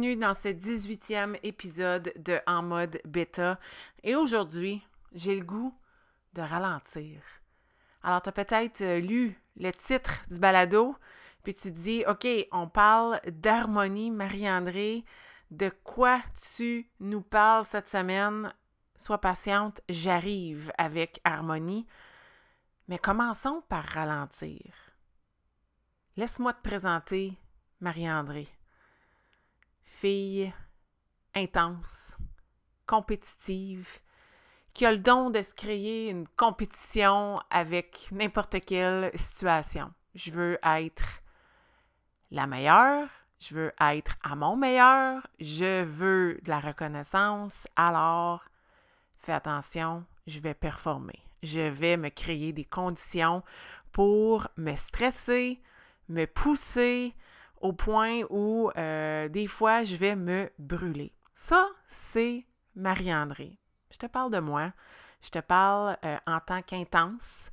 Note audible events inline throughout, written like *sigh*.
Bienvenue dans ce 18e épisode de En mode bêta. Et aujourd'hui, j'ai le goût de ralentir. Alors, tu as peut-être euh, lu le titre du balado, puis tu te dis, OK, on parle d'harmonie, Marie-André. De quoi tu nous parles cette semaine? Sois patiente, j'arrive avec harmonie. Mais commençons par ralentir. Laisse-moi te présenter Marie-André. Fille intense, compétitive, qui a le don de se créer une compétition avec n'importe quelle situation. Je veux être la meilleure, je veux être à mon meilleur, je veux de la reconnaissance, alors fais attention, je vais performer. Je vais me créer des conditions pour me stresser, me pousser au point où euh, des fois je vais me brûler. Ça, c'est Marie-André. Je te parle de moi. Je te parle euh, en tant qu'intense.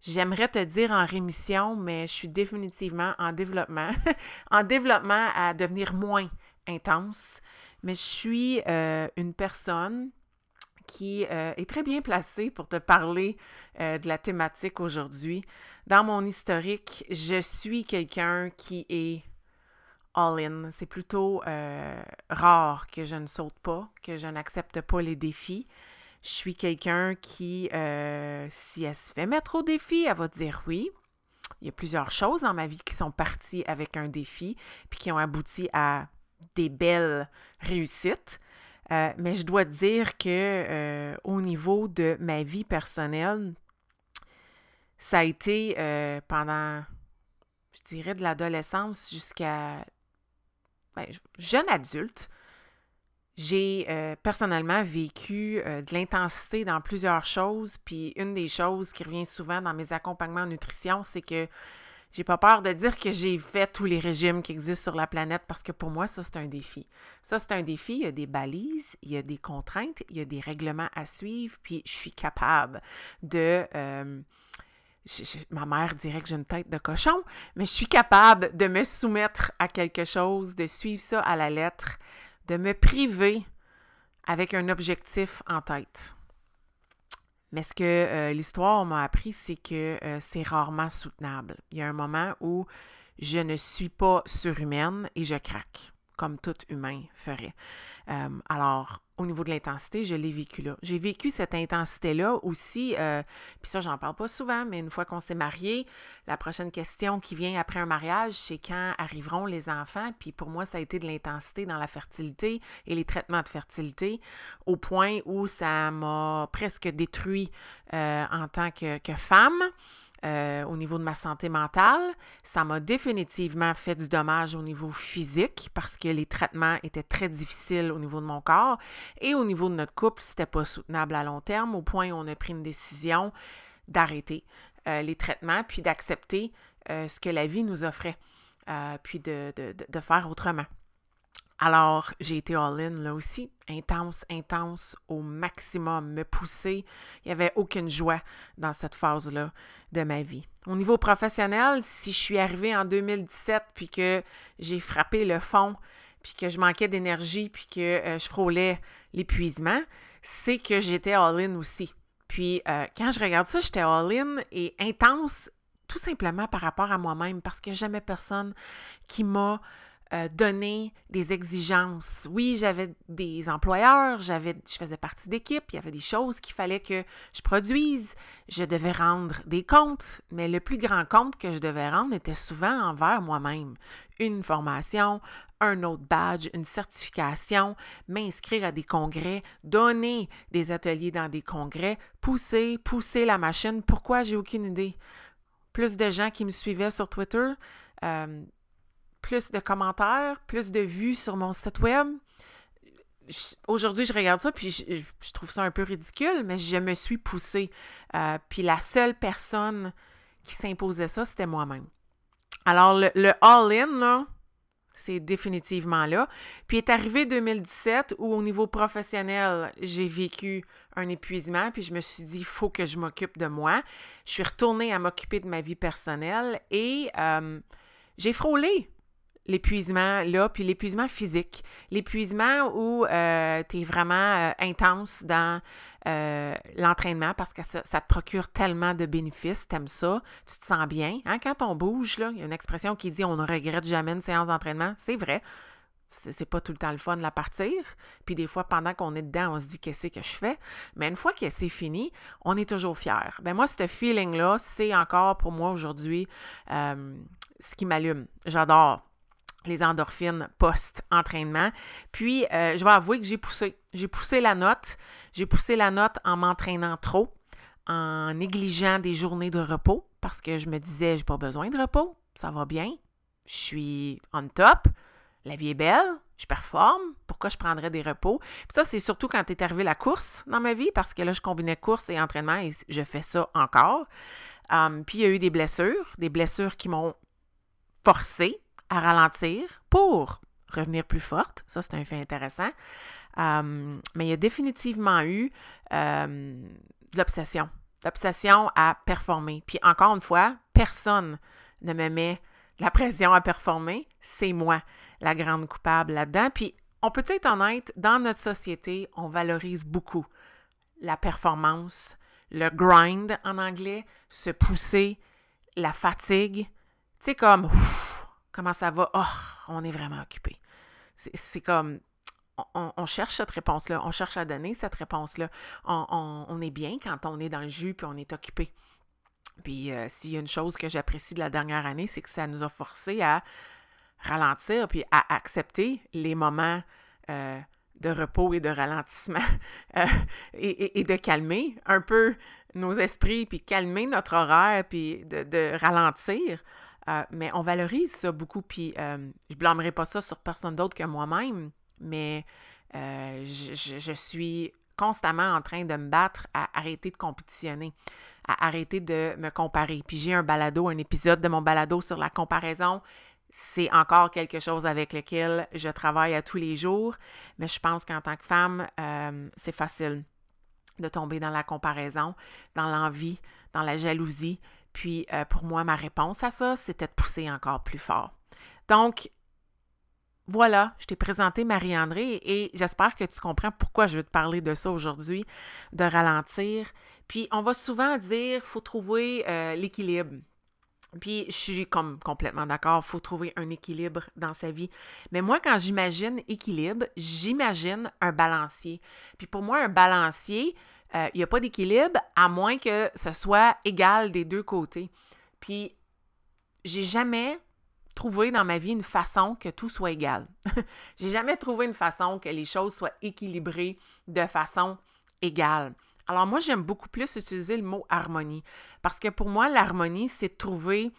J'aimerais te dire en rémission, mais je suis définitivement en développement, *laughs* en développement à devenir moins intense. Mais je suis euh, une personne qui est très bien placée pour te parler de la thématique aujourd'hui. Dans mon historique, je suis quelqu'un qui est all-in. C'est plutôt rare que je ne saute pas, que je n'accepte pas les défis. Je suis quelqu'un qui, euh, si elle se fait mettre au défi, elle va dire oui. Il y a plusieurs choses dans ma vie qui sont parties avec un défi, puis qui ont abouti à des belles réussites. Euh, mais je dois dire que euh, au niveau de ma vie personnelle, ça a été pendant, je dirais, de l'adolescence jusqu'à ben, jeune adulte, j'ai euh, personnellement vécu euh, de l'intensité dans plusieurs choses, puis une des choses qui revient souvent dans mes accompagnements en nutrition, c'est que j'ai pas peur de dire que j'ai fait tous les régimes qui existent sur la planète parce que pour moi, ça, c'est un défi. Ça, c'est un défi. Il y a des balises, il y a des contraintes, il y a des règlements à suivre, puis je suis capable de. Euh, ma mère dirait que j'ai une tête de cochon, mais je suis capable de me soumettre à quelque chose, de suivre ça à la lettre, de me priver avec un objectif en tête. Mais ce que euh, l'histoire m'a appris, c'est que euh, c'est rarement soutenable. Il y a un moment où je ne suis pas surhumaine et je craque, comme tout humain ferait. Euh, alors, au niveau de l'intensité, je l'ai vécu là. J'ai vécu cette intensité-là aussi, euh, puis ça, j'en parle pas souvent, mais une fois qu'on s'est marié, la prochaine question qui vient après un mariage, c'est quand arriveront les enfants. Puis pour moi, ça a été de l'intensité dans la fertilité et les traitements de fertilité, au point où ça m'a presque détruit euh, en tant que, que femme. Euh, au niveau de ma santé mentale. Ça m'a définitivement fait du dommage au niveau physique parce que les traitements étaient très difficiles au niveau de mon corps. Et au niveau de notre couple, c'était pas soutenable à long terme, au point où on a pris une décision d'arrêter euh, les traitements, puis d'accepter euh, ce que la vie nous offrait, puis de, de faire autrement. Alors, j'ai été all-in là aussi, intense, intense, au maximum, me pousser. Il n'y avait aucune joie dans cette phase-là de ma vie. Au niveau professionnel, si je suis arrivée en 2017 puis que j'ai frappé le fond, puis que je manquais d'énergie, puis que euh, je frôlais l'épuisement, c'est que j'étais all-in aussi. Puis euh, quand je regarde ça, j'étais all-in et intense tout simplement par rapport à moi-même parce que jamais personne qui m'a euh, donner des exigences. Oui, j'avais des employeurs, j'avais, je faisais partie d'équipe, il y avait des choses qu'il fallait que je produise, je devais rendre des comptes, mais le plus grand compte que je devais rendre était souvent envers moi-même. Une formation, un autre badge, une certification, m'inscrire à des congrès, donner des ateliers dans des congrès, pousser, pousser la machine. Pourquoi? J'ai aucune idée. Plus de gens qui me suivaient sur Twitter, euh, plus de commentaires, plus de vues sur mon site web. Aujourd'hui, je regarde ça, puis je, trouve ça un peu ridicule, mais je me suis poussée. Euh, puis la seule personne qui s'imposait ça, c'était moi-même. Alors, le, all-in, c'est définitivement là. Puis est arrivé 2017 où au niveau professionnel, j'ai vécu un épuisement, puis je me suis dit, il faut que je m'occupe de moi. Je suis retournée à m'occuper de ma vie personnelle et euh, j'ai frôlé l'épuisement là, puis l'épuisement physique. L'épuisement où euh, tu es vraiment euh, intense dans euh, l'entraînement parce que ça, te procure tellement de bénéfices, t'aimes ça, tu te sens bien. Hein? Quand on bouge, il y a une expression qui dit on ne regrette jamais une séance d'entraînement. C'est vrai. C'est pas tout le temps le fun de la partir. Puis des fois, pendant qu'on est dedans, on se dit qu'est-ce que je fais? Mais une fois que c'est fini, on est toujours fier. Ben moi, ce feeling-là, c'est encore pour moi aujourd'hui ce qui m'allume. J'adore les endorphines post-entraînement. Puis, euh, je vais avouer que j'ai poussé. J'ai poussé la note. J'ai poussé la note en m'entraînant trop, en négligeant des journées de repos parce que je me disais, j'ai pas besoin de repos, ça va bien, je suis on top, la vie est belle, je performe, pourquoi je prendrais des repos? Puis ça, c'est surtout quand est arrivé la course dans ma vie parce que là, je combinais course et entraînement et je fais ça encore. Hum, puis il y a eu des blessures, des blessures qui m'ont forcé à ralentir pour revenir plus forte. Ça, c'est un fait intéressant. Euh, mais il y a définitivement eu euh, de l'obsession. L'obsession à performer. Puis encore une fois, personne ne me met la pression à performer. C'est moi, la grande coupable là-dedans. Puis on peut être honnête, dans notre société, on valorise beaucoup la performance, le grind en anglais, se pousser, la fatigue. Tu sais, comme Comment ça va? Oh, on est vraiment occupé. C'est comme, on, cherche cette réponse-là, on cherche à donner cette réponse-là. On, est bien quand on est dans le jus puis on est occupé. Puis euh, s'il y a une chose que j'apprécie de la dernière année, c'est que ça nous a forcé à ralentir puis à accepter les moments euh, de repos et de ralentissement *laughs* euh, et, de calmer un peu nos esprits puis calmer notre horaire puis de ralentir euh, mais on valorise ça beaucoup, puis euh, je blâmerai pas ça sur personne d'autre que moi-même, mais euh, je, suis constamment en train de me battre à arrêter de compétitionner, à arrêter de me comparer. Puis j'ai un balado, un épisode de mon balado sur la comparaison. C'est encore quelque chose avec lequel je travaille à tous les jours, mais je pense qu'en tant que femme, c'est facile de tomber dans la comparaison, dans l'envie, dans la jalousie, puis euh, pour moi, ma réponse à ça, c'était de pousser encore plus fort. Donc, voilà, je t'ai présenté Marie-André et j'espère que tu comprends pourquoi je veux te parler de ça aujourd'hui, de ralentir. Puis on va souvent dire, faut trouver euh, l'équilibre. Puis je suis comme complètement d'accord, il faut trouver un équilibre dans sa vie. Mais moi, quand j'imagine équilibre, j'imagine un balancier. Puis pour moi, un balancier, euh, il n'y a pas d'équilibre à moins que ce soit égal des deux côtés. Puis, j'ai jamais trouvé dans ma vie une façon que tout soit égal. *laughs* j'ai jamais trouvé une façon que les choses soient équilibrées de façon égale. Alors moi, j'aime beaucoup plus utiliser le mot harmonie parce que pour moi, l'harmonie, c'est de trouver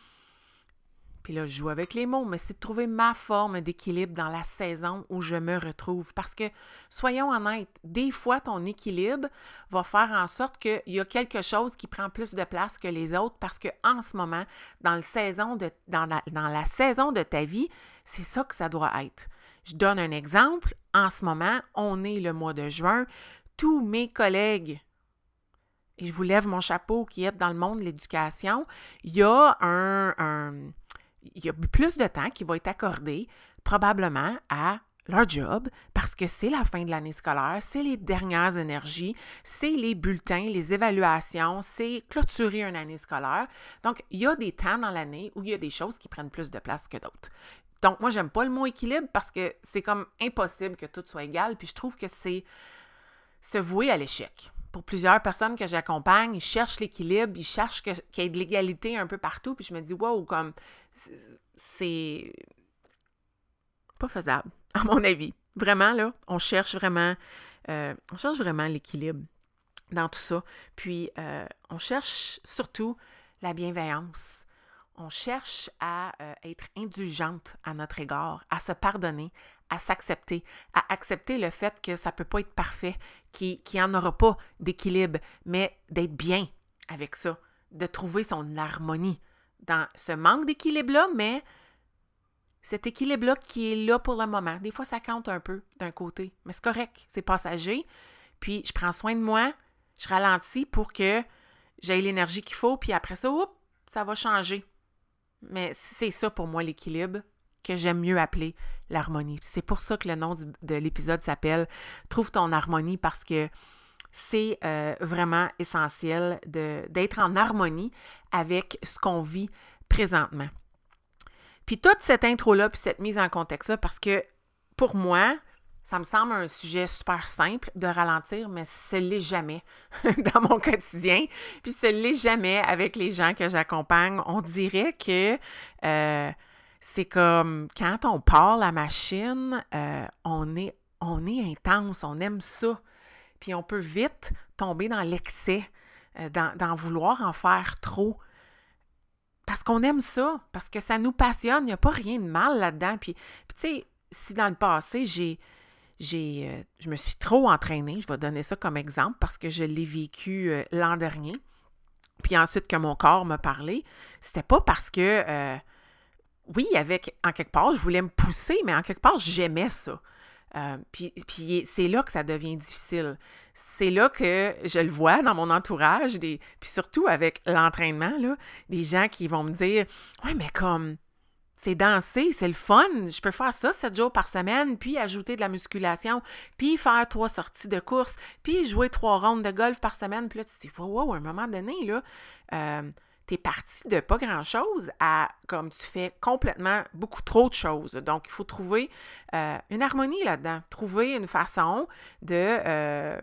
puis là, je joue avec les mots, mais c'est de trouver ma forme d'équilibre dans la saison où je me retrouve. Parce que, soyons honnêtes, des fois, ton équilibre va faire en sorte qu'il y a quelque chose qui prend plus de place que les autres parce qu'en ce moment, dans, le saison de, dans, la, dans la saison de ta vie, c'est ça que ça doit être. Je donne un exemple. En ce moment, on est le mois de juin. Tous mes collègues et je vous lève mon chapeau qui est dans le monde de l'éducation, il y a un, il y a plus de temps qui va être accordé probablement à leur job parce que c'est la fin de l'année scolaire, c'est les dernières énergies, c'est les bulletins, les évaluations, c'est clôturer une année scolaire. Donc, il y a des temps dans l'année où il y a des choses qui prennent plus de place que d'autres. Donc, moi, j'aime pas le mot équilibre parce que c'est comme impossible que tout soit égal. Puis je trouve que c'est se vouer à l'échec. Pour plusieurs personnes que j'accompagne, ils cherchent l'équilibre, ils cherchent qu'il y ait de l'égalité un peu partout. Puis je me dis, wow, comme c'est pas faisable, à mon avis. Vraiment, là, on cherche vraiment, euh, on cherche vraiment l'équilibre dans tout ça. Puis, euh, on cherche surtout la bienveillance. On cherche à euh, être indulgente à notre égard, à se pardonner, à s'accepter, à accepter le fait que ça ne peut pas être parfait, qu'il n'y en aura pas d'équilibre, mais d'être bien avec ça, de trouver son harmonie dans ce manque d'équilibre-là, mais cet équilibre-là qui est là pour le moment. Des fois, ça compte un peu d'un côté, mais c'est correct, c'est passager. Puis je prends soin de moi, je ralentis pour que j'ai l'énergie qu'il faut, puis après ça, ça va changer. Mais c'est ça pour moi l'équilibre que j'aime mieux appeler l'harmonie. C'est pour ça que le nom de l'épisode s'appelle Trouve ton harmonie parce que c'est euh, vraiment essentiel d'être en harmonie avec ce qu'on vit présentement. Puis toute cette intro-là, puis cette mise en contexte-là, parce que pour moi, ça me semble un sujet super simple de ralentir, mais ce l'est jamais *laughs* dans mon quotidien. Puis ce l'est jamais avec les gens que j'accompagne. On dirait que euh, c'est comme quand on part la machine, euh, on, est, on est intense, on aime ça. Puis on peut vite tomber dans l'excès, euh, d'en vouloir en faire trop parce qu'on aime ça, parce que ça nous passionne, il n'y a pas rien de mal là-dedans. Puis, tu sais, si dans le passé, j'ai, j'ai, euh, je me suis trop entraînée, je vais donner ça comme exemple parce que je l'ai vécu l'an dernier, puis ensuite que mon corps m'a parlé, c'était pas parce que, oui, avec, en quelque part, je voulais me pousser, mais en quelque part, j'aimais ça. puis, puis c'est là que ça devient difficile c'est là que je le vois dans mon entourage, des, puis surtout avec l'entraînement, là, des gens qui vont me dire Ouais, mais comme c'est danser, c'est le fun, je peux faire ça sept jours par semaine, puis ajouter de la musculation, puis faire trois sorties de course, puis jouer trois rondes de golf par semaine. Puis là, tu te dis Wow, wow, à un moment donné, là, euh, t'es parti de pas grand-chose à comme tu fais complètement beaucoup trop de choses. Donc, il faut trouver euh, une harmonie là-dedans, trouver une façon de, euh,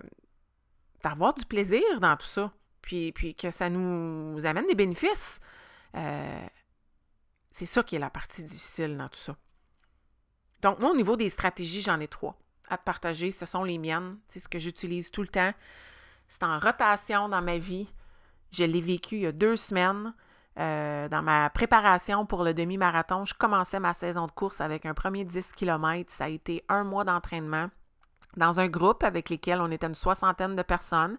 d'avoir du plaisir dans tout ça, puis, puis que ça nous amène des bénéfices. Euh, c'est ça qui est la partie difficile dans tout ça. Donc, moi, au niveau des stratégies, j'en ai trois à te partager. Ce sont les miennes. C'est ce que j'utilise tout le temps. C'est en rotation dans ma vie. Je l'ai vécu il y a deux semaines. Euh, dans ma préparation pour le demi-marathon, je commençais ma saison de course avec un premier 10 km. Ça a été un mois d'entraînement dans un groupe avec lequel on était une soixantaine de personnes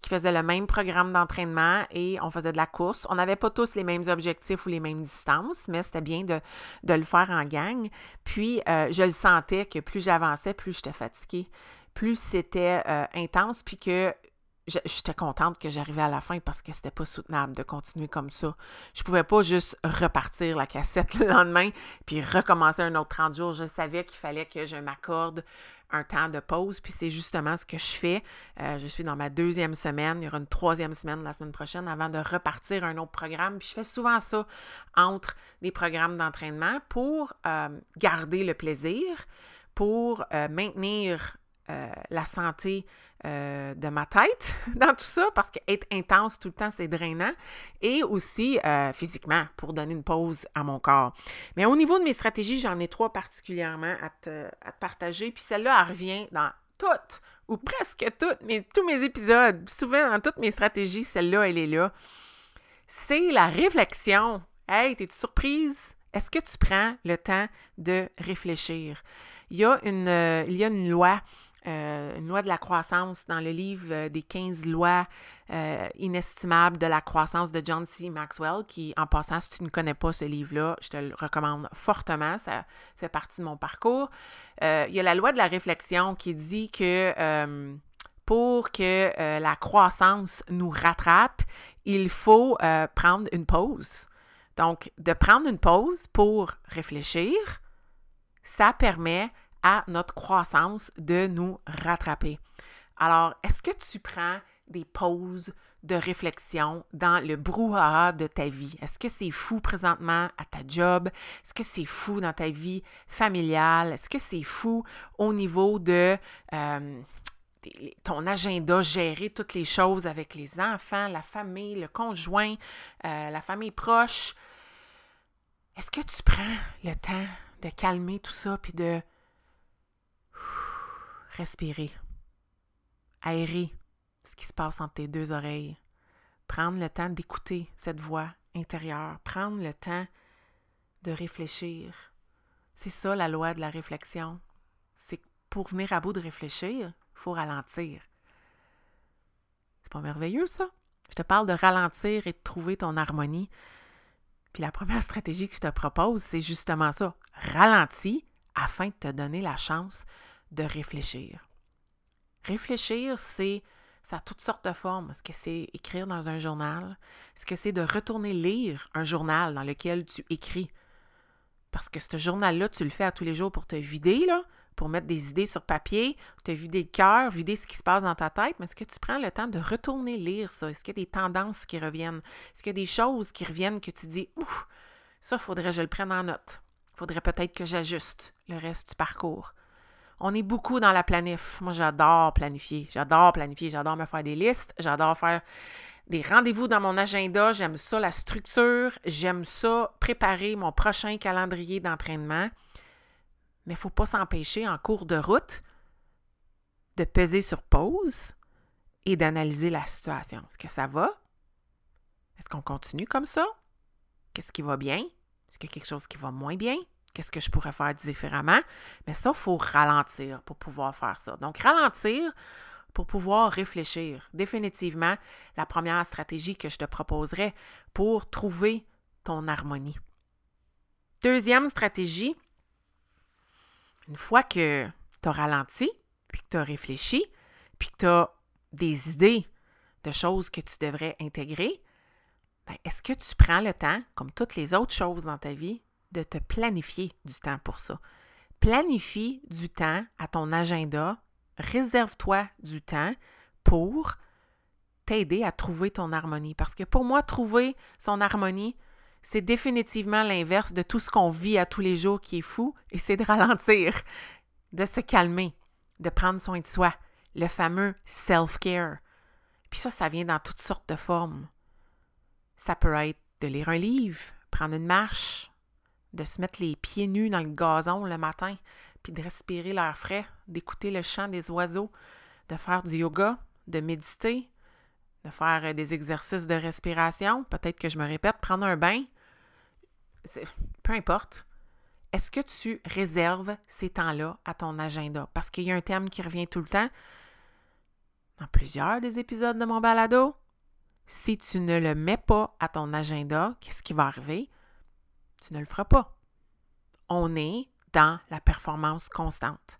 qui faisaient le même programme d'entraînement et on faisait de la course. On n'avait pas tous les mêmes objectifs ou les mêmes distances, mais c'était bien de, le faire en gang. Puis, euh, je le sentais que plus j'avançais, plus j'étais fatiguée, plus c'était euh, intense, puis que j'étais contente que j'arrivais à la fin parce que c'était pas soutenable de continuer comme ça. Je pouvais pas juste repartir la cassette *laughs* le lendemain puis recommencer un autre 30 jours. Je savais qu'il fallait que je m'accorde un temps de pause, puis c'est justement ce que je fais. Euh, je suis dans ma deuxième semaine, il y aura une troisième semaine la semaine prochaine avant de repartir un autre programme. Puis je fais souvent ça entre des programmes d'entraînement pour euh, garder le plaisir, pour euh, maintenir la santé euh, de ma tête *laughs* dans tout ça, parce qu'être intense tout le temps, c'est drainant, et aussi euh, physiquement, pour donner une pause à mon corps. Mais au niveau de mes stratégies, j'en ai trois particulièrement à te, partager, puis celle-là, elle revient dans toutes, ou presque toutes, mais tous mes épisodes, souvent dans toutes mes stratégies, celle-là, elle est là. C'est la réflexion. Hey, t'es-tu surprise? Est-ce que tu prends le temps de réfléchir? Il y a une, euh, il y a une loi euh, une loi de la croissance dans le livre euh, des 15 lois euh, inestimables de la croissance de John C. Maxwell, qui, en passant, si tu ne connais pas ce livre-là, je te le recommande fortement, ça fait partie de mon parcours. il y a la loi de la réflexion qui dit que pour que la croissance nous rattrape, il faut prendre une pause. Donc, de prendre une pause pour réfléchir, ça permet à notre croissance de nous rattraper. Alors, est-ce que tu prends des pauses de réflexion dans le brouhaha de ta vie? Est-ce que c'est fou présentement à ta job? Est-ce que c'est fou dans ta vie familiale? Est-ce que c'est fou au niveau de euh, ton agenda, gérer toutes les choses avec les enfants, la famille, le conjoint, euh, la famille proche? Est-ce que tu prends le temps de calmer tout ça puis de respirer, aérer ce qui se passe entre tes deux oreilles, prendre le temps d'écouter cette voix intérieure, prendre le temps de réfléchir. C'est ça la loi de la réflexion. C'est pour venir à bout de réfléchir, il faut ralentir. C'est pas merveilleux ça? Je te parle de ralentir et de trouver ton harmonie. Puis la première stratégie que je te propose, c'est justement ça. Ralentis afin de te donner la chance de réfléchir. Réfléchir, c'est ça a toutes sortes de formes. Est-ce que c'est écrire dans un journal? Est-ce que c'est de retourner lire un journal dans lequel tu écris? Parce que ce journal-là, tu le fais à tous les jours pour te vider, là, pour mettre des idées sur papier, te vider le cœur, vider ce qui se passe dans ta tête. Mais est-ce que tu prends le temps de retourner lire ça? Est-ce qu'il y a des tendances qui reviennent? Est-ce qu'il y a des choses qui reviennent que tu dis, ouf, ça, faudrait que je le prenne en note. Faudrait peut-être que j'ajuste le reste du parcours. On est beaucoup dans la planif. Moi, j'adore planifier. J'adore planifier. J'adore me faire des listes. J'adore faire des rendez-vous dans mon agenda. J'aime ça, la structure. J'aime ça, préparer mon prochain calendrier d'entraînement. Mais il ne faut pas s'empêcher en cours de route de peser sur pause et d'analyser la situation. Est-ce que ça va? Est-ce qu'on continue comme ça? Qu'est-ce qui va bien? Est-ce qu'il y a quelque chose qui va moins bien? Qu'est-ce que je pourrais faire différemment. Mais ça, il faut ralentir pour pouvoir faire ça. Donc, ralentir pour pouvoir réfléchir. Définitivement, la première stratégie que je te proposerais pour trouver ton harmonie. Deuxième stratégie, une fois que tu as ralenti, puis que tu as réfléchi, puis que tu as des idées de choses que tu devrais intégrer, ben, est-ce que tu prends le temps, comme toutes les autres choses dans ta vie, de te planifier du temps pour ça. Planifie du temps à ton agenda, réserve-toi du temps pour t'aider à trouver ton harmonie. Parce que pour moi, trouver son harmonie, c'est définitivement l'inverse de tout ce qu'on vit à tous les jours qui est fou, et c'est de ralentir, de se calmer, de prendre soin de soi, le fameux self-care. Puis ça, ça vient dans toutes sortes de formes. Ça peut être de lire un livre, prendre une marche, de se mettre les pieds nus dans le gazon le matin, puis de respirer l'air frais, d'écouter le chant des oiseaux, de faire du yoga, de méditer, de faire euh, des exercices de respiration, peut-être que je me répète, prendre un bain, peu importe. Est-ce que tu réserves ces temps-là à ton agenda? Parce qu'il y a un thème qui revient tout le temps dans plusieurs des épisodes de mon balado. Si tu ne le mets pas à ton agenda, qu'est-ce qui va arriver? Tu ne le feras pas. On est dans la performance constante.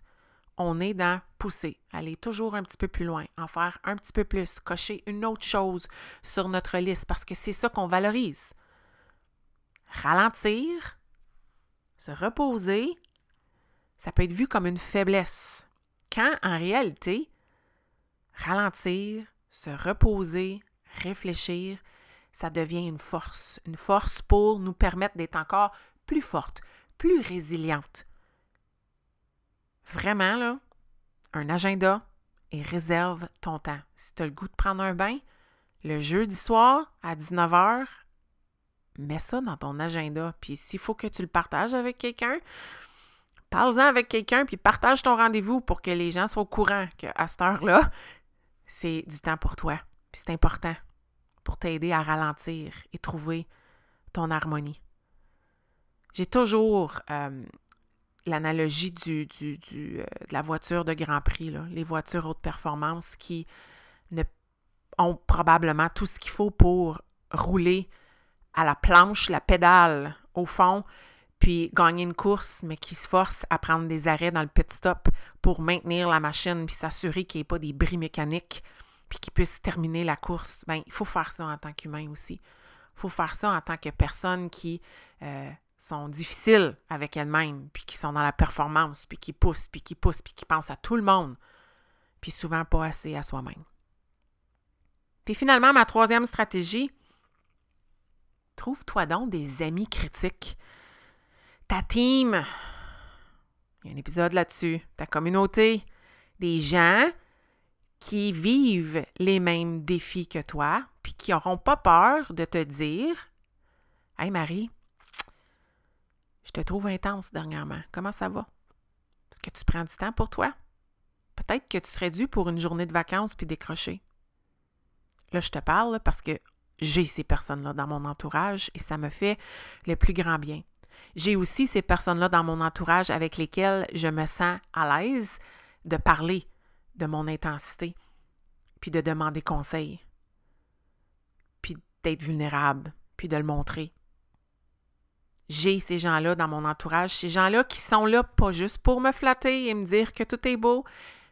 On est dans pousser, aller toujours un petit peu plus loin, en faire un petit peu plus, cocher une autre chose sur notre liste parce que c'est ça qu'on valorise. Ralentir, se reposer, ça peut être vu comme une faiblesse. Quand en réalité, ralentir, se reposer, réfléchir, ça devient une force, une force pour nous permettre d'être encore plus forte, plus résiliente. Vraiment, là, un agenda et réserve ton temps. Si tu as le goût de prendre un bain, le jeudi soir à 19h, mets ça dans ton agenda. Puis s'il faut que tu le partages avec quelqu'un, parle-en avec quelqu'un, puis partage ton rendez-vous pour que les gens soient au courant qu'à cette heure-là, c'est du temps pour toi. Puis c'est important pour t'aider à ralentir et trouver ton harmonie. J'ai toujours euh, l'analogie du, du, euh, de la voiture de Grand Prix, les voitures haute performance qui ont probablement tout ce qu'il faut pour rouler à la planche, la pédale au fond, puis gagner une course, mais qui se forcent à prendre des arrêts dans le pit stop pour maintenir la machine puis s'assurer qu'il n'y ait pas des bris mécaniques puis qu'ils puissent terminer la course, ben, il faut faire ça en tant qu'humain aussi. Il faut faire ça en tant que personne qui euh, sont difficiles avec elles-mêmes, puis qui sont dans la performance, puis qui poussent, puis qui poussent, puis qui pensent à tout le monde, puis souvent pas assez à soi-même. Puis finalement, ma troisième stratégie, trouve-toi donc des amis critiques. Ta team, il y a un épisode là-dessus, ta communauté, des gens qui vivent les mêmes défis que toi, puis qui n'auront pas peur de te dire Hey Marie, je te trouve intense dernièrement. Comment ça va? Est-ce que tu prends du temps pour toi? Peut-être que tu serais dû pour une journée de vacances puis décrocher. Là, je te parle parce que j'ai ces personnes-là dans mon entourage et ça me fait le plus grand bien. J'ai aussi ces personnes-là dans mon entourage avec lesquelles je me sens à l'aise de parler de mon intensité, puis de demander conseil, puis d'être vulnérable, puis de le montrer. J'ai ces gens-là dans mon entourage, ces gens-là qui sont là pas juste pour me flatter et me dire que tout est beau,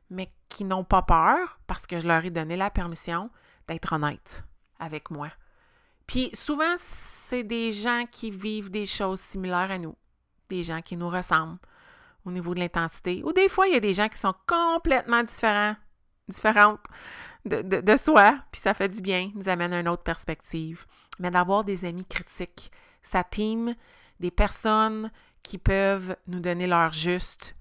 mais qui n'ont pas peur parce que je leur ai donné la permission d'être honnête avec moi. Puis souvent, c'est des gens qui vivent des choses similaires à nous, des gens qui nous ressemblent au niveau de l'intensité. Ou des fois, il y a des gens qui sont complètement différents, différentes de, de, soi, puis ça fait du bien, nous amène à une autre perspective. Mais d'avoir des amis critiques, sa team, des personnes qui peuvent nous donner leur juste,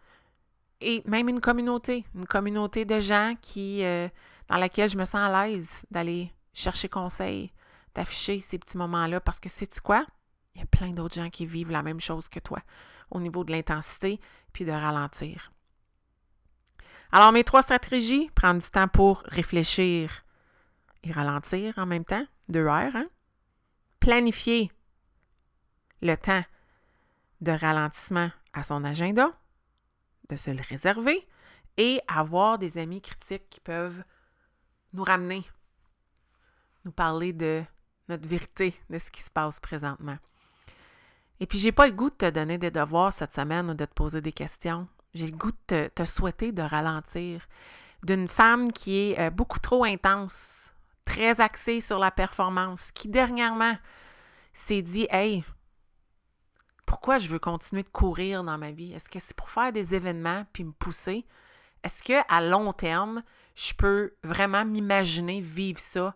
et même une communauté, une communauté de gens qui, euh, dans laquelle je me sens à l'aise d'aller chercher conseil, d'afficher ces petits moments-là, parce que c'est quoi? Il y a plein d'autres gens qui vivent la même chose que toi au niveau de l'intensité, puis de ralentir. Alors, mes trois stratégies, prendre du temps pour réfléchir et ralentir en même temps, deux heures, hein? planifier le temps de ralentissement à son agenda, de se le réserver et avoir des amis critiques qui peuvent nous ramener, nous parler de notre vérité, de ce qui se passe présentement. Et puis, j'ai pas le goût de te donner des devoirs cette semaine ou de te poser des questions. J'ai le goût de te, souhaiter de ralentir. D'une femme qui est euh, beaucoup trop intense, très axée sur la performance, qui dernièrement s'est dit Hey, pourquoi je veux continuer de courir dans ma vie? Est-ce que c'est pour faire des événements puis me pousser? Est-ce que à long terme, je peux vraiment m'imaginer vivre ça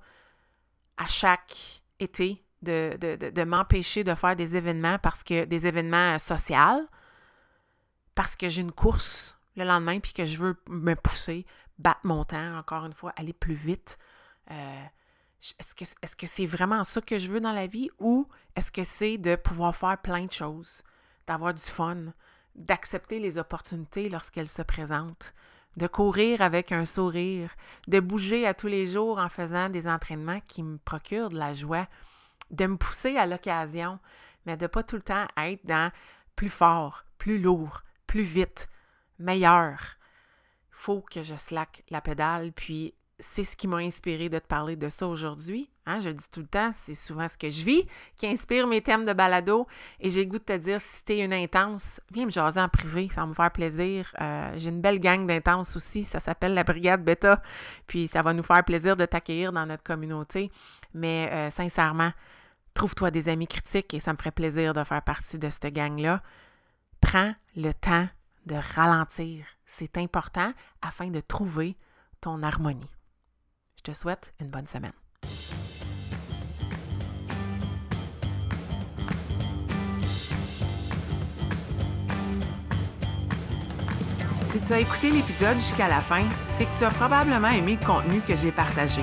à chaque été, de, de, m'empêcher de faire des événements parce que des événements sociaux, parce que j'ai une course le lendemain puis que je veux me pousser, battre mon temps, encore une fois, aller plus vite. Euh, est-ce que c'est vraiment ça que je veux dans la vie ou est-ce que c'est de pouvoir faire plein de choses, d'avoir du fun, d'accepter les opportunités lorsqu'elles se présentent, de courir avec un sourire, de bouger à tous les jours en faisant des entraînements qui me procurent de la joie, de me pousser à l'occasion, mais de pas tout le temps être dans plus fort, plus lourd, plus vite, meilleur. Il faut que je slack la pédale, puis c'est ce qui m'a inspiré de te parler de ça aujourd'hui. Hein, je le dis tout le temps, c'est souvent ce que je vis qui inspire mes thèmes de balado. Et j'ai le goût de te dire, si t'es une intense, viens me jaser en privé, ça va me faire plaisir. Euh, j'ai une belle gang d'intenses aussi, ça s'appelle la Brigade Beta. Puis ça va nous faire plaisir de t'accueillir dans notre communauté. Mais euh, sincèrement, trouve-toi des amis critiques et ça me ferait plaisir de faire partie de cette gang-là. Prends le temps de ralentir. C'est important afin de trouver ton harmonie. Je te souhaite une bonne semaine. Si tu as écouté l'épisode jusqu'à la fin, c'est que tu as probablement aimé le contenu que j'ai partagé.